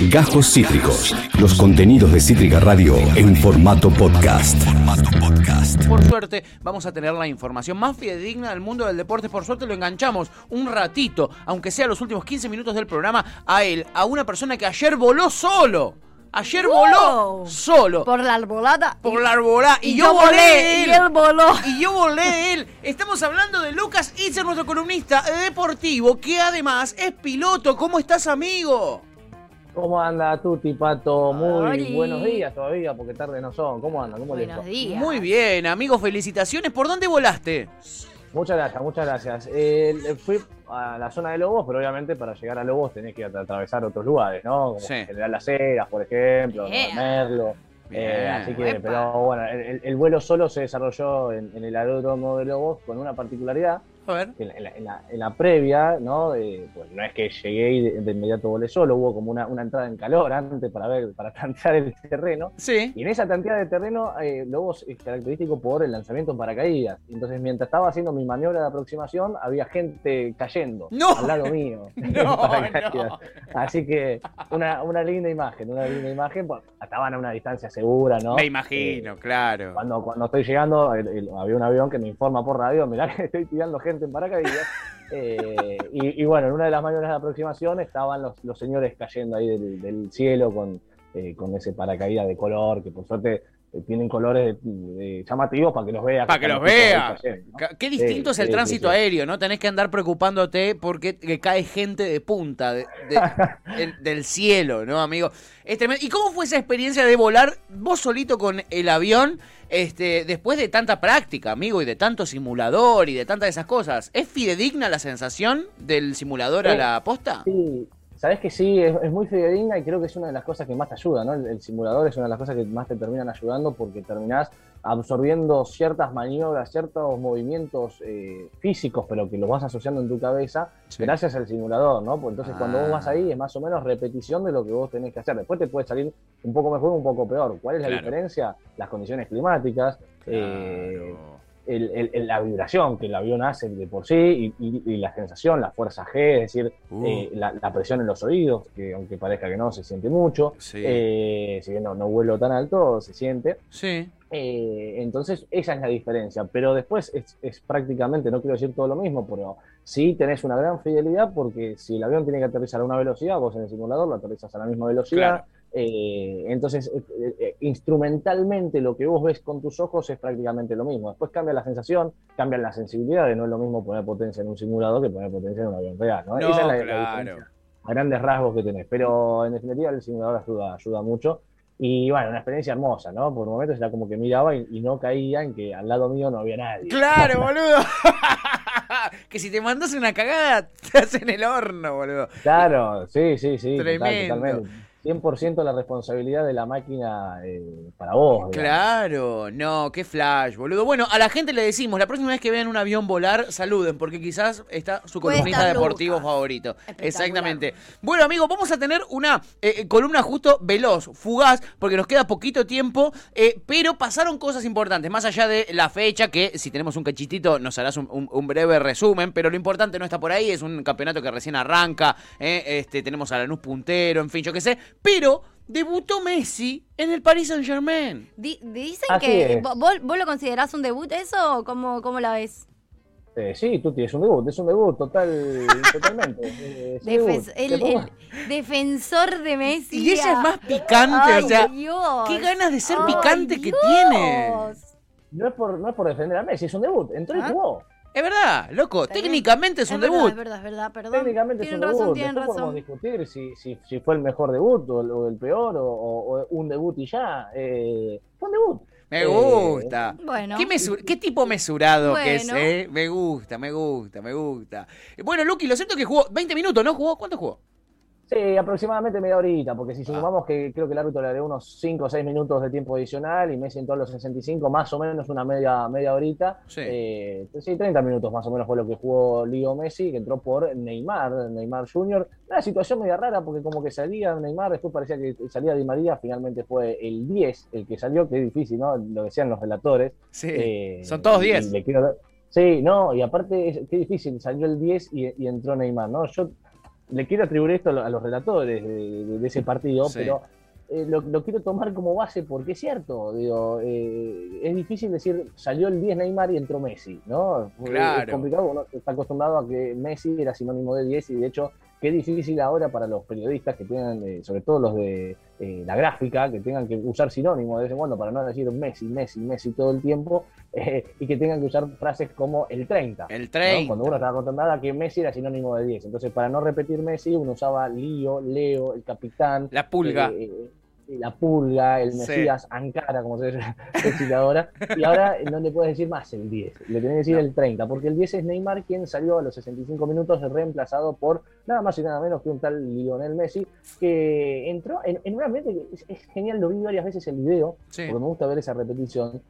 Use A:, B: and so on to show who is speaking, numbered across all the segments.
A: Gajos Cítricos. Los contenidos de Cítrica Radio en formato podcast.
B: Por suerte, vamos a tener la información más fidedigna del mundo del deporte. Por suerte, lo enganchamos un ratito, aunque sea los últimos 15 minutos del programa, a él, a una persona que ayer voló solo. Ayer voló
C: Wow.
B: solo.
C: Por la arbolada.
B: Por la arbolada. Y,
C: Y
B: yo,
C: yo
B: volé.
C: volé,
B: él.
C: y él voló.
B: Y yo volé él. Estamos hablando de Lucas Itzer, nuestro columnista deportivo, que además es piloto. ¿Cómo estás, amigo?
D: ¿Cómo anda Tuti, Pato? Muy
C: Oli.
D: buenos días todavía, porque tarde no son. ¿Cómo anda? ¿Cómo les
C: Buenos días.
B: Muy bien, amigo. Felicitaciones. ¿Por dónde volaste?
D: Muchas gracias, muchas gracias. Eh, fui a la zona de Lobos, pero obviamente para llegar a Lobos tenés que at- atravesar otros lugares, ¿no? Como
B: Sí.
D: General Las Heras, por ejemplo,
C: Yeah.
D: Merlo. Eh, así que,
C: Epa.
D: pero bueno, el, el- el vuelo solo se desarrolló en, en el aeródromo de Lobos con una particularidad.
B: A ver.
D: que En la, en la- en la- en la previa, ¿no? Eh, pues no es que llegué y de, de inmediato volé solo, hubo como una, una entrada en calor antes para ver, para tantear el terreno.
B: Sí.
D: Y en esa tanteada de terreno, eh, Lobos es característico por el lanzamiento en paracaídas. Entonces, mientras estaba haciendo mi maniobra de aproximación, había gente cayendo
B: No.
D: al lado mío.
B: No, no.
D: Así que una, una linda imagen, una linda imagen. Bueno, estaban a una distancia segura, ¿no?
B: Me imagino,
D: Eh,
B: claro.
D: cuando, cuando estoy llegando, el- el- había un avión que me informa por radio, mirá que estoy tirando gente en paracaídas. Eh, y, y bueno, en una de las maniobras de aproximación estaban los, los señores cayendo ahí del, del cielo con, eh, con ese paracaídas de color, que por suerte eh, tienen colores de- de llamativos para que los veas.
B: Para que los
D: están ahí
B: vea.
D: cayendo, ¿no?
B: Ca- Qué distinto es el tránsito aéreo, ¿no? Tenés que andar preocupándote porque que cae gente de punta de- de- el- del cielo, ¿no, amigo? Es tremendo. ¿Y cómo fue esa experiencia de volar vos solito con el avión este, después de tanta práctica, amigo, y de tanto simulador y de tantas de esas cosas? ¿Es fidedigna la sensación del simulador a la posta?
D: Sí, sabes que sí, es, es muy fidedigna y creo que es una de las cosas que más te ayuda, ¿no? El, el simulador es una de las cosas que más te terminan ayudando porque terminás absorbiendo ciertas maniobras, ciertos movimientos eh, físicos, pero que los vas asociando en tu cabeza
B: Sí.
D: gracias al simulador, ¿no? Pues entonces cuando vos
B: Ah.
D: vas ahí es más o menos repetición de lo que vos tenés que hacer. Después te puede salir un poco mejor un poco peor. ¿Cuál es la
B: Claro.
D: diferencia? Las condiciones climáticas. eh,
B: Claro.
D: el- el- el- la vibración que el avión hace de por sí y, y- y la sensación, la fuerza G, es decir,
B: Uh.
D: eh, la, la presión en los oídos, que aunque parezca que no, se siente mucho.
B: Sí.
D: Eh, si bien no, no vuelo tan alto, se siente.
B: Sí.
D: Eh, entonces, esa es la diferencia. Pero después es, es prácticamente, no quiero decir todo lo mismo, pero sí tenés una gran fidelidad porque si el avión tiene que aterrizar a una velocidad, vos en el simulador lo aterrizas a la misma velocidad.
B: Claro.
D: Eh, entonces, eh, eh, instrumentalmente lo que vos ves con tus ojos es prácticamente lo mismo. Después cambia la sensación, cambian las sensibilidades. No es lo mismo poner potencia en un simulador que poner potencia en un avión real. ¿no?
B: No,
D: Esa es la, la
B: claro.
D: diferencia a grandes rasgos que tenés. Pero en definitiva el simulador ayuda, ayuda mucho. Y bueno, una experiencia hermosa, ¿no? Por momentos era como que miraba y, y no caía en que al lado mío no había nadie.
B: Claro, boludo. que si te mandas una cagada, te hacen el horno, boludo.
D: Claro, sí, sí, sí. total,
B: Tremendo.
D: totalmente. 100% la responsabilidad de la máquina eh, para vos. digamos.
B: Claro, no, qué flash, boludo. Bueno, a la gente le decimos, la próxima vez que vean un avión volar, saluden, porque quizás está su columnista deportivo favorito. Exactamente. Bueno, amigos, vamos a tener una eh, eh, columna justo veloz, fugaz, porque nos queda poquito tiempo, eh, pero pasaron cosas importantes, más allá de la fecha, que si tenemos un cachitito nos harás un, un- un breve resumen, pero lo importante no está por ahí, es un campeonato que recién arranca, eh, este, tenemos a Lanús puntero, en fin, yo qué sé, pero debutó Messi en el Paris Saint Germain.
C: Di- dicen
D: Así
C: que vos, vos lo considerás un debut eso o cómo, cómo la ves?
D: Eh, sí, Tuti, es un debut, es un debut total, totalmente. Es debut.
C: el, el defensor de Messi.
B: Y ella es más picante,
C: Ay,
B: o sea,
C: Dios.
B: qué ganas de ser
C: Ay,
B: picante que tiene.
D: No es, por, no es por defender a Messi, es un debut. Entró y
C: Ah.
D: jugó.
B: Es verdad, loco, técnicamente es un
C: verdad,
B: debut.
C: Es verdad, es verdad, perdón.
D: Técnicamente es un
C: tienen razón,
D: debut.
C: tienen
D: Después podemos
C: razón.
D: discutir si, si, si fue el mejor debut o el, o el peor o, o- o un debut y ya. Eh, fue un debut.
B: Me
D: Eh,
B: gusta.
C: Bueno.
B: ¿Qué, tipo mesurado que es, eh? Me gusta, me gusta, me gusta. Bueno, Lucky, lo cierto es que jugó 20 minutos, ¿no? ¿Jugó? ¿Cuánto jugó?
D: Sí, aproximadamente media horita, porque si
B: Ah.
D: sumamos que creo que el árbitro le dio unos 5 o 6 minutos de tiempo adicional y Messi entró a los 65, más o menos una media, media horita.
B: Sí.
D: Eh, sí, 30 minutos más o menos fue lo que jugó Leo Messi, que entró por Neymar, Neymar Jr. Una situación media rara porque como que salía Neymar, después parecía que salía Di María, finalmente fue el 10 el que salió, que es difícil, ¿no? Lo decían los relatores.
B: Sí.
D: Eh,
B: Son todos
D: y
B: 10.
D: le quiero dar- Sí, no, y aparte, es, qué difícil, salió el 10 y, y entró Neymar, ¿no? Yo le quiero atribuir esto a lo- a los relatores de, ese partido,
B: Sí.
D: pero eh, lo, lo quiero tomar como base porque es cierto, digo, eh, es difícil decir salió el 10 Neymar y entró Messi, ¿no?
B: Claro.
D: Es complicado, uno está acostumbrado a que Messi era sinónimo de 10 y de hecho qué difícil ahora para los periodistas que tengan, eh, sobre todo los de eh, la gráfica, que tengan que usar sinónimos de vez en cuando para no decir Messi, Messi, Messi todo el tiempo eh, y que tengan que usar frases como el 30.
B: El
D: ¿no?
B: 30.
D: Cuando uno estaba acostumbrado a que Messi era sinónimo de 10. Entonces, para no repetir Messi, uno usaba Lío, Leo, el capitán,
B: La pulga.
D: La pulga, el
B: Sí.
D: Mesías, Ankara, como se dice ahora. Y ahora no le puedes decir más el 10, le tenés que decir
B: No.
D: el 30, porque el 10 es Neymar quien salió a los 65 minutos reemplazado por nada más y nada menos que un tal Lionel Messi, que entró en, en un ambiente que es, es genial, lo vi varias veces el video,
B: Sí.
D: porque me gusta ver esa repetición,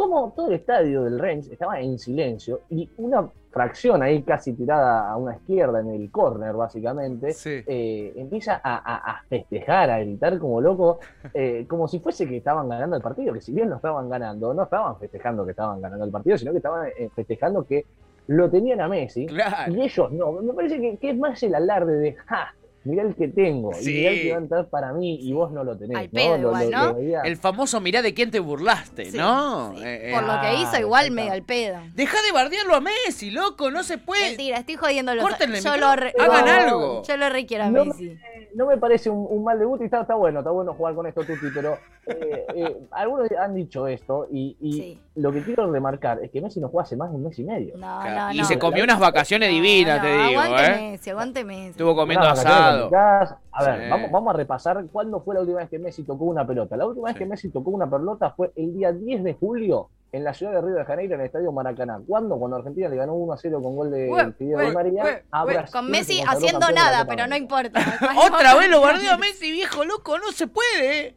D: como todo el estadio del Rennes estaba en silencio y una fracción ahí casi tirada a una izquierda en el córner básicamente,
B: Sí.
D: eh, empieza a, a- a festejar, a gritar como loco, eh, como si fuese que estaban ganando el partido, que si bien lo estaban ganando, no estaban festejando que estaban ganando el partido, sino que estaban eh, festejando que lo tenían a Messi
B: Claro.
D: y ellos no. Me parece que, que es más el alarde de, ja, mirá el que tengo,
B: Sí.
D: y mirá el que va a entrar para mí y vos no lo tenés.
C: Al
D: ¿no?
C: pedo
D: Lo-
C: igual,
D: lo-
C: ¿no?
D: lo
B: El famoso mirá de quién te burlaste,
C: Sí,
B: ¿no?
C: sí.
B: Eh, eh,
C: Por lo que hizo,
D: ah,
C: igual medio al pedo.
B: Deja de bardearlo a Messi, loco, no se puede.
C: Mentira, estoy jodiendo los
B: Córtenle
C: Yo lo re-.
B: Hagan
C: no,
B: algo.
C: Yo lo requiero a
D: No me-
C: Messi.
D: no me parece un, un mal debut y está, está bueno, está bueno jugar con esto, Tuti, pero eh, eh, algunos han dicho esto y, y
C: Sí.
D: lo que quiero remarcar es que Messi no juega hace más de un mes y medio.
C: No,
B: Claro,
C: no,
B: y
C: no.
B: se comió unas vacaciones divinas,
C: no,
B: te digo,
C: aguante
B: ¿eh?
C: Messi, aguante Messi.
B: Estuvo comiendo asado.
D: Complicadas. A ver,
B: Sí.
D: vamos, vamos a repasar cuándo fue la última vez que Messi tocó una pelota. La última vez que Messi tocó una pelota fue el día 10 de julio en la ciudad de Río de Janeiro, en el estadio Maracaná. ¿Cuándo? Cuando Argentina le ganó 1 a 0 con gol de Fidel María
C: Con Messi haciendo nada, pero no importa.
B: Otra vez lo a Messi, viejo loco, no se puede.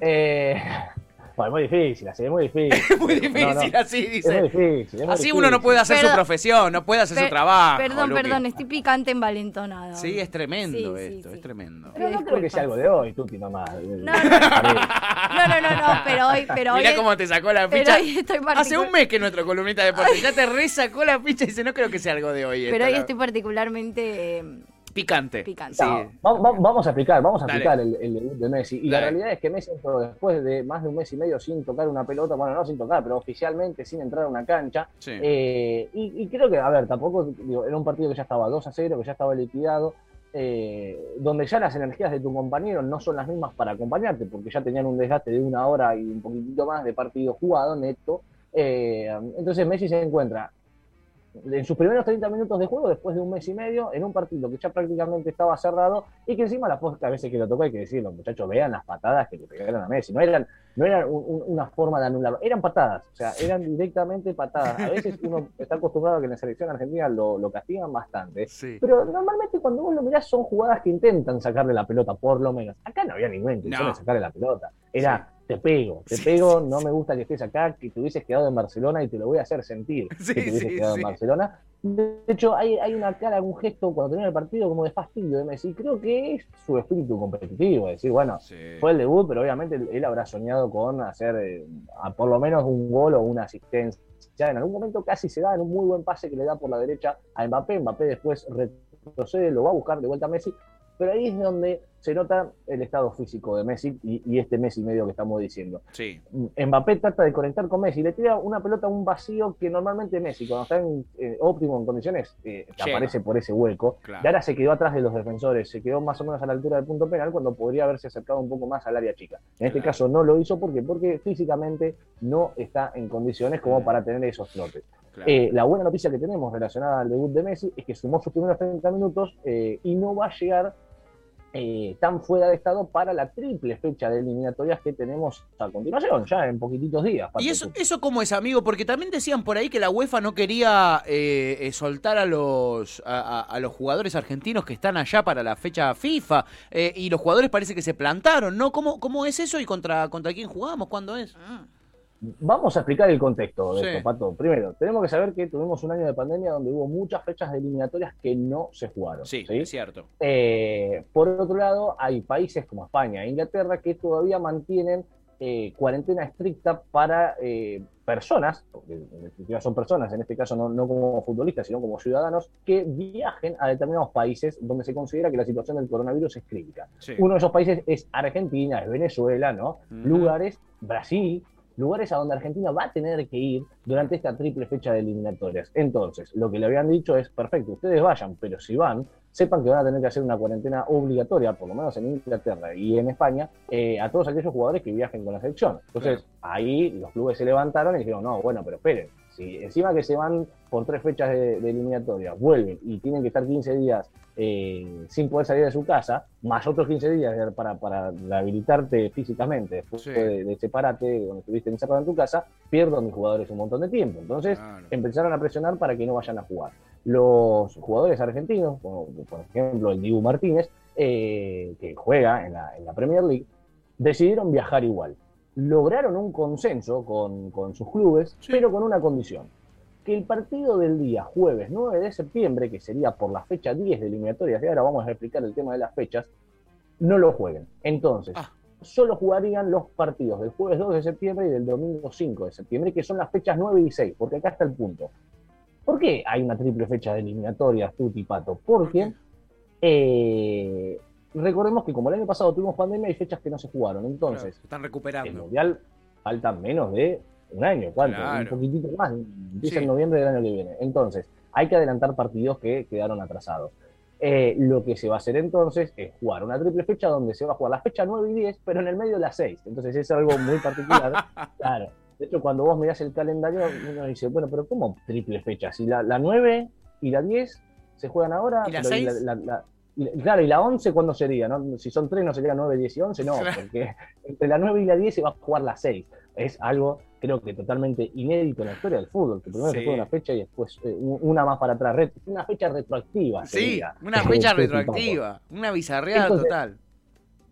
D: Eh, bueno, es muy difícil, así es muy difícil.
B: Es muy difícil,
D: no,
B: así
D: Es muy
B: dice.
D: difícil. es muy
B: Así uno no
D: difícil.
B: puede hacer su profesión, no puede hacer su trabajo.
C: Perdón,
B: Luqui.
C: perdón, estoy picante envalentonada.
B: Sí, es tremendo
C: Sí,
B: esto,
C: sí.
B: es tremendo.
D: Pero no creo que sea algo de hoy, Tuti, nomás.
C: No, no, no, no, no, no, pero hoy, pero hoy.
B: Mirá cómo te sacó la ficha.
C: hoy
B: Hace un mes que nuestro columnista de deporte ya te resacó la ficha y dice, no creo que sea algo de hoy.
C: Pero
B: esto,
C: hoy estoy particularmente. eh,
B: Picante.
C: Picante.
B: Sí.
D: No, va- va- vamos a explicar, vamos a
B: Dale.
D: explicar el, el debut de Messi. Y la realidad es que Messi entró después de más de un mes y medio sin tocar una pelota, bueno, no sin tocar, pero oficialmente sin entrar a una cancha.
B: Sí.
D: Eh, y, y creo que, a ver, tampoco digo, era un partido que ya estaba 2 a 0, que ya estaba liquidado, eh, donde ya las energías de tu compañero no son las mismas para acompañarte, porque ya tenían un desgaste de una hora y un poquitito más de partido jugado, neto. Eh, entonces Messi se encuentra en sus primeros 30 minutos de juego, después de un mes y medio, en un partido que ya prácticamente estaba cerrado y que encima las pocas veces que lo tocó, hay que decirlo, muchachos, vean las patadas que le pegaron a Messi. No eran, no eran un- un- una forma de anularlo, eran patadas, o sea, eran directamente patadas. A veces uno está acostumbrado a que en la selección argentina lo, lo castigan bastante.
B: Sí.
D: Pero normalmente cuando vos lo mirás son jugadas que intentan sacarle la pelota, por lo menos. Acá no había ninguna intención
B: No.
D: de sacarle la pelota. Era, te pego, te pego, no me gusta que estés acá, que te hubieses quedado en Barcelona y te lo voy a hacer sentir que te hubieses quedado en Barcelona. De hecho, hay, hay una cara, un gesto cuando termina el partido como de fastidio de Messi. Creo que es su espíritu competitivo, decir, bueno, fue el debut, pero obviamente él, él habrá soñado con hacer eh, a por lo menos un gol o una asistencia. Ya en algún momento casi se da en un muy buen pase que le da por la derecha a Mbappé. Mbappé después retrocede, lo va a buscar de vuelta a Messi. Pero ahí es donde se nota el estado físico de Messi y, y este Messi medio que estamos diciendo.
B: Sí.
D: Mbappé trata de conectar con Messi, le tira una pelota a un vacío que normalmente Messi, cuando está en eh, óptimo en condiciones, eh, aparece por ese hueco.
B: Claro.
D: Y ahora se quedó atrás de los defensores, se quedó más o menos a la altura del punto penal cuando podría haberse acercado un poco más al área chica. En este caso no lo hizo ¿por qué? porque físicamente no está en condiciones como
B: Mm.
D: para tener esos flotes.
B: Claro.
D: Eh, la buena noticia que tenemos relacionada al debut de Messi es que sumó sus primeros 30 minutos y no va a llegar eh, tan fuera de estado para la triple fecha de eliminatorias que tenemos a continuación, ya en poquititos días.
B: ¿Y eso, eso cómo es, amigo? Porque también decían por ahí que la UEFA no quería eh, eh, soltar a los, a, a- a los jugadores argentinos que están allá para la fecha FIFA. eh, y los jugadores parece que se plantaron, ¿no? ¿Cómo, cómo es eso y contra, contra quién jugamos? ¿Cuándo es?
C: mm,
D: Vamos a explicar el contexto de
B: Sí.
D: esto, Pato. Primero, tenemos que saber que tuvimos un año de pandemia donde hubo muchas fechas de eliminatorias que no se jugaron.
B: Sí,
D: ¿sí?
B: es cierto.
D: Eh, por otro lado, hay países como España e Inglaterra que todavía mantienen eh, cuarentena estricta para eh, personas, porque en definitiva son personas, en este caso no, no como futbolistas, sino como ciudadanos, que viajen a determinados países donde se considera que la situación del coronavirus es crítica.
B: Sí.
D: Uno de esos países es Argentina, es Venezuela, ¿no? Lugares, Brasil, lugares a donde Argentina va a tener que ir durante esta triple fecha de eliminatorias. Entonces, lo que le habían dicho es, perfecto, ustedes vayan, pero si van, sepan que van a tener que hacer una cuarentena obligatoria, por lo menos en Inglaterra y en España, eh, a todos aquellos jugadores que viajen con la selección. Entonces, ahí los clubes se levantaron y dijeron, no, bueno, pero esperen, si encima que se van por tres fechas de, de eliminatoria, vuelven y tienen que estar 15 días eh, sin poder salir de su casa, más otros 15 días para, para rehabilitarte físicamente después
B: Sí.
D: de, de separarte cuando estuviste encerrado en tu casa, pierdo a mis jugadores un montón de tiempo. Entonces,
B: Claro.
D: empezaron a presionar para que no vayan a jugar. Los jugadores argentinos, como por ejemplo el Dibu Martínez, eh, que juega en la, en la Premier League, decidieron viajar igual. Lograron un consenso con, con sus clubes,
B: Sí.
D: pero con una condición. Que el partido del día jueves 9 de septiembre, que sería por la fecha 10 de eliminatorias, y ahora vamos a explicar el tema de las fechas, no lo jueguen. Entonces,
B: Ah.
D: solo jugarían los partidos del jueves 2 de septiembre y del domingo 5 de septiembre, que son las fechas 9 y 6, porque acá está el punto. ¿Por qué hay una triple fecha de eliminatorias, Tuti Pato? Porque eh, recordemos que como el año pasado tuvimos pandemia, hay fechas que no se jugaron.
B: Claro,
D: Entonces,
B: se están
D: el
B: recuperando.
D: Mundial falta menos de un año, ¿cuánto?
B: Claro.
D: Un poquitito más, empieza
B: Sí.
D: en noviembre del año que viene. Entonces, hay que adelantar partidos que quedaron atrasados. Eh, lo que se va a hacer entonces es jugar una triple fecha donde se va a jugar la fecha 9 y 10, pero en el medio las 6. Entonces es algo muy particular. claro. De hecho, cuando vos mirás el calendario, uno dice, bueno, pero ¿cómo triple fecha? Si la, la 9 y la 10 se juegan ahora.
B: ¿Y la
D: pero
B: 6?
D: la- la- y la- claro, y la 11, ¿cuándo sería? no? Si son 3, no sería 9, 10 y 11, no, porque entre la 9 y la 10 se va a jugar la 6. Es algo, creo que totalmente inédito en la historia del fútbol, que primero
B: Sí.
D: se juega una fecha y después eh, un- una más para atrás. Una fecha retroactiva.
B: Sí, una fecha retroactiva, una bizarreada
D: Entonces,
B: total.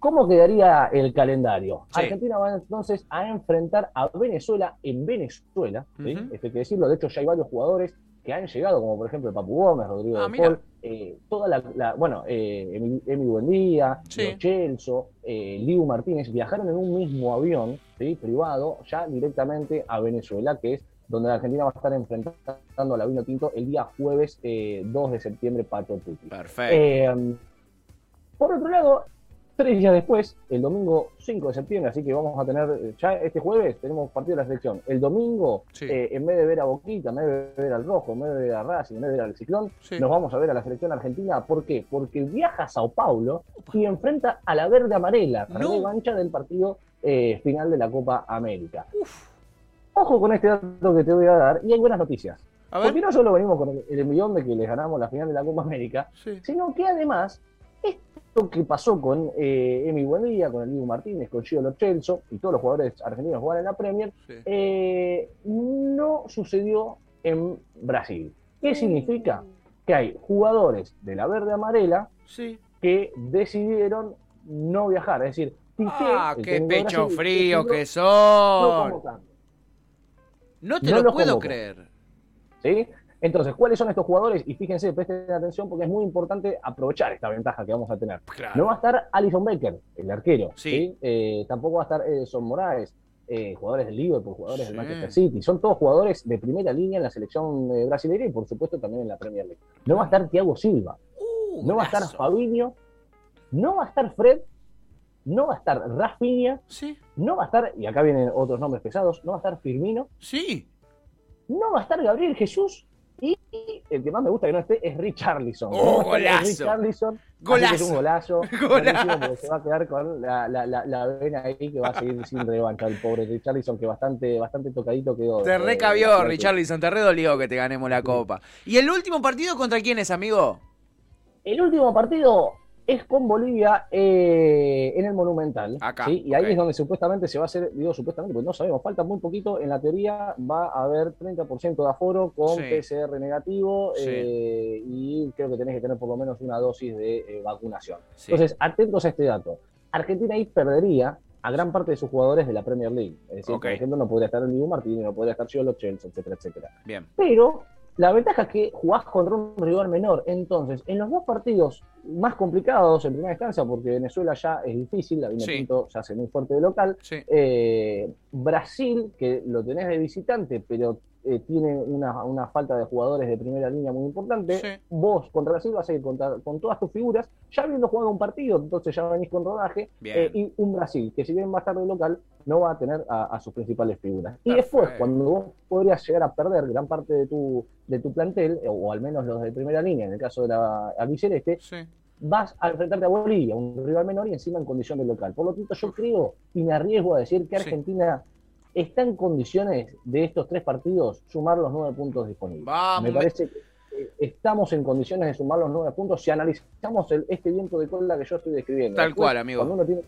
D: ¿Cómo quedaría el calendario?
B: Sí.
D: Argentina va entonces a enfrentar a Venezuela en Venezuela. ¿sí? Esto hay que decirlo. De hecho, ya hay varios jugadores que han llegado, como por ejemplo Papu Gómez, Rodrigo
B: Ah,
D: de. Paul, eh, toda la, la- bueno, eh, Emi, Emi Buendía,
B: Sí.
D: Lo Celso, eh, Liu Martínez, viajaron en un mismo avión ¿sí? privado ya directamente a Venezuela, que es donde la Argentina va a estar enfrentando a la Vino Tinto el día jueves eh, 2 de septiembre, Pato Tuti.
B: Perfecto.
D: Eh, por otro lado, tres días después, el domingo 5 de septiembre, así que vamos a tener, eh, ya este jueves tenemos partido de la selección. El domingo,
B: Sí.
D: eh, en vez de ver a Boquita, en vez de ver al Rojo, en vez de ver a Racing, en vez de ver al Ciclón,
B: Sí.
D: nos vamos a ver a la selección argentina. ¿Por qué? Porque viaja a Sao Paulo y enfrenta a la Verde Amarela,
B: No.
D: revancha del partido eh, final de la Copa América. Ojo con este dato que te voy a dar, y hay buenas noticias.
B: A
D: Porque no solo venimos con el, el millón de que les ganamos la final de la Copa América,
B: Sí.
D: sino que además que pasó con eh, Emi Buendía, con el Diego Martínez, con Gio Lo Celso y todos los jugadores argentinos que juegan en la Premier,
B: Sí.
D: eh, no sucedió en Brasil. ¿Qué significa? Que hay jugadores de la verde amarela
B: Sí.
D: que decidieron no viajar. Es decir, Piqué,
B: Ah, qué pecho
D: Brasil,
B: frío
D: decidió
B: que
D: no
B: son. No te
D: no
B: lo puedo creer.
D: ¿sí? Entonces, ¿cuáles son estos jugadores? Y fíjense, presten atención porque es muy importante aprovechar esta ventaja que vamos a tener.
B: Claro.
D: No va a estar Alison Becker, el arquero.
B: Sí.
D: ¿sí? Eh, tampoco va a estar Edson Moraes, eh, jugadores del Liverpool, jugadores
B: Sí.
D: del Manchester City. Son todos jugadores de primera línea en la selección eh, brasileña y, por supuesto, también en la Premier League. No va a estar Thiago Silva,
B: Uh,
D: no va a estar. Fabinho, no va a estar Fred, no va a estar Rafinha,
B: Sí,
D: no va a estar, y acá vienen otros nombres pesados, no va a estar Firmino,
B: sí.
D: no va a estar Gabriel Jesús. Y y el que más me gusta que no esté es Richarlison.
B: Oh, golazo.
D: Richarlison,
B: Golazo.
D: es un golazo.
B: Golazo.
D: buenísimo, porque se va a quedar con la, la, la, la vena ahí que va a seguir sin revancha el pobre Richarlison, que bastante, bastante tocadito quedó.
B: Te
D: Eh,
B: recabió,
D: bastante-
B: Richarlison, te redolió que te ganemos la copa. ¿Y el último partido contra quién es, amigo?
D: El último partido es con Bolivia eh, en el Monumental.
B: Acá,
D: ¿sí? Y ahí es donde supuestamente se va a hacer, digo supuestamente, porque no sabemos, falta muy poquito. En la teoría va a haber 30% de aforo con
B: Sí.
D: PCR negativo
B: Sí.
D: eh, y creo que tenés que tener por lo menos una dosis de eh, vacunación. Entonces, atentos a este dato. Argentina ahí perdería a gran parte de sus jugadores de la Premier League. Es decir, por ejemplo, no podría estar el Dibu Martínez, no podría estar Giolo Chelsea, etcétera, etcétera.
B: Bien.
D: Pero la ventaja es que jugás contra un rival menor. Entonces, en los dos partidos más complicados en primera instancia, porque Venezuela ya es difícil, la
B: Sí.
D: Pinto ya hace muy fuerte de local.
B: Sí.
D: Eh, Brasil, que lo tenés de visitante, pero eh, tiene una, una falta de jugadores de primera línea muy importante.
B: Sí.
D: Vos contra Brasil vas a ir contra- con todas tus figuras, ya habiendo jugado un partido, entonces ya venís con rodaje. Eh, y un Brasil, que si bien va a estar de local, no va a tener a, a sus principales figuras. Y después, cuando vos podrías llegar a perder gran parte de tu, de tu plantel, eh, o al menos los de primera línea, en el caso de la albiceleste,
B: Sí.
D: vas a enfrentarte a Bolivia, un rival menor y encima en condición de local. Por lo tanto, yo creo y me arriesgo a decir que
B: Sí.
D: Está en condiciones de estos tres partidos sumar los nueve puntos disponibles.
B: Vamos.
D: Me parece que eh, estamos en condiciones de sumar los nueve puntos si analizamos el- este viento de cola que yo estoy describiendo.
B: Tal
D: Después,
B: cual, amigo.
D: Cuando uno tiene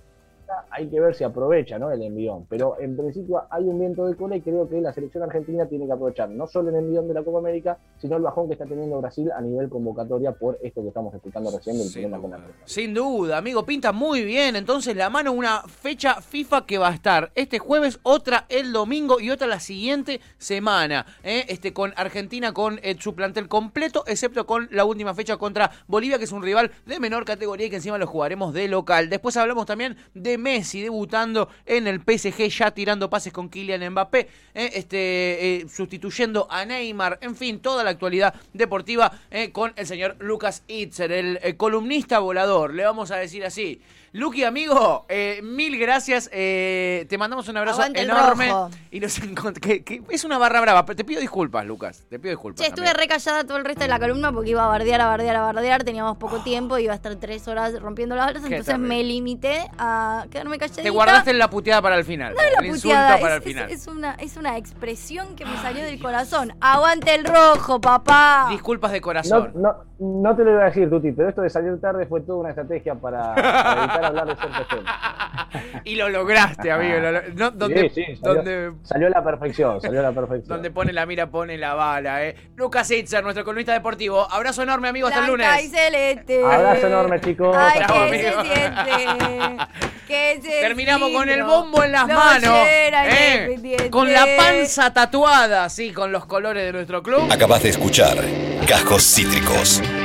D: hay que ver si aprovecha ¿no? el envión, pero en principio hay un viento de cola y creo que la selección argentina tiene que aprovechar no solo el envión de la Copa América, sino el bajón que está teniendo Brasil a nivel convocatoria por esto que estamos explicando recién del
B: Sin
D: problema con la
B: duda. Sin duda, amigo, pinta muy bien. Entonces, la mano una fecha FIFA que va a estar este jueves, otra el domingo y otra la siguiente semana. ¿eh? Este, con Argentina con eh, su plantel completo, excepto con la última fecha contra Bolivia, que es un rival de menor categoría y que encima lo jugaremos de local. Después hablamos también de Messi debutando en el PSG, ya tirando pases con Kylian Mbappé, ¿eh? este, eh, sustituyendo a Neymar. En fin, toda la actualidad deportiva eh, con el señor Lucas Itzer, el eh, columnista volador, le vamos a decir así. Luqui, amigo, eh, mil gracias. eh, te mandamos un abrazo
C: Aguante
B: enorme. Y nos que- que es una barra brava, pero te pido disculpas, Lucas. Te pido disculpas.
C: Che, estuve recallada todo el resto de la columna porque iba a bardear, a bardear, a bardear. Teníamos poco tiempo, iba a estar tres horas rompiendo las.
B: Qué
C: Entonces
B: terrible.
C: me limité a quedarme calladita.
B: Te guardaste la puteada para el final.
C: No es
B: el
C: la
B: insulto
C: puteada,
B: para
C: es,
B: el final.
C: es- es una, es una expresión que me salió del corazón. ¡Aguante el rojo, papá!
B: Disculpas de
D: No,
B: corazón.
D: no, no te lo iba a decir, Tuti, pero esto de salir tarde fue toda una estrategia para, para evitar hablar de ciertos temas.
B: y lo lograste, amigo. lo no, donde,
D: Sí, sí, salió,
B: donde,
D: salió la perfección, salió la perfección.
B: donde pone la mira, pone la bala, eh. Lucas Itzer, nuestro columnista deportivo. Abrazo enorme, amigo. Hasta el
C: Blanca y
B: lunes.
C: celeste.
D: Abrazo enorme, chicos.
C: Ay,
B: amigo.
C: se siente. Se
B: Terminamos con el bombo en las
C: Lo
B: manos. eh, con la panza tatuada, sí, con los colores de nuestro club.
A: Acabas de escuchar Cajos Cítricos.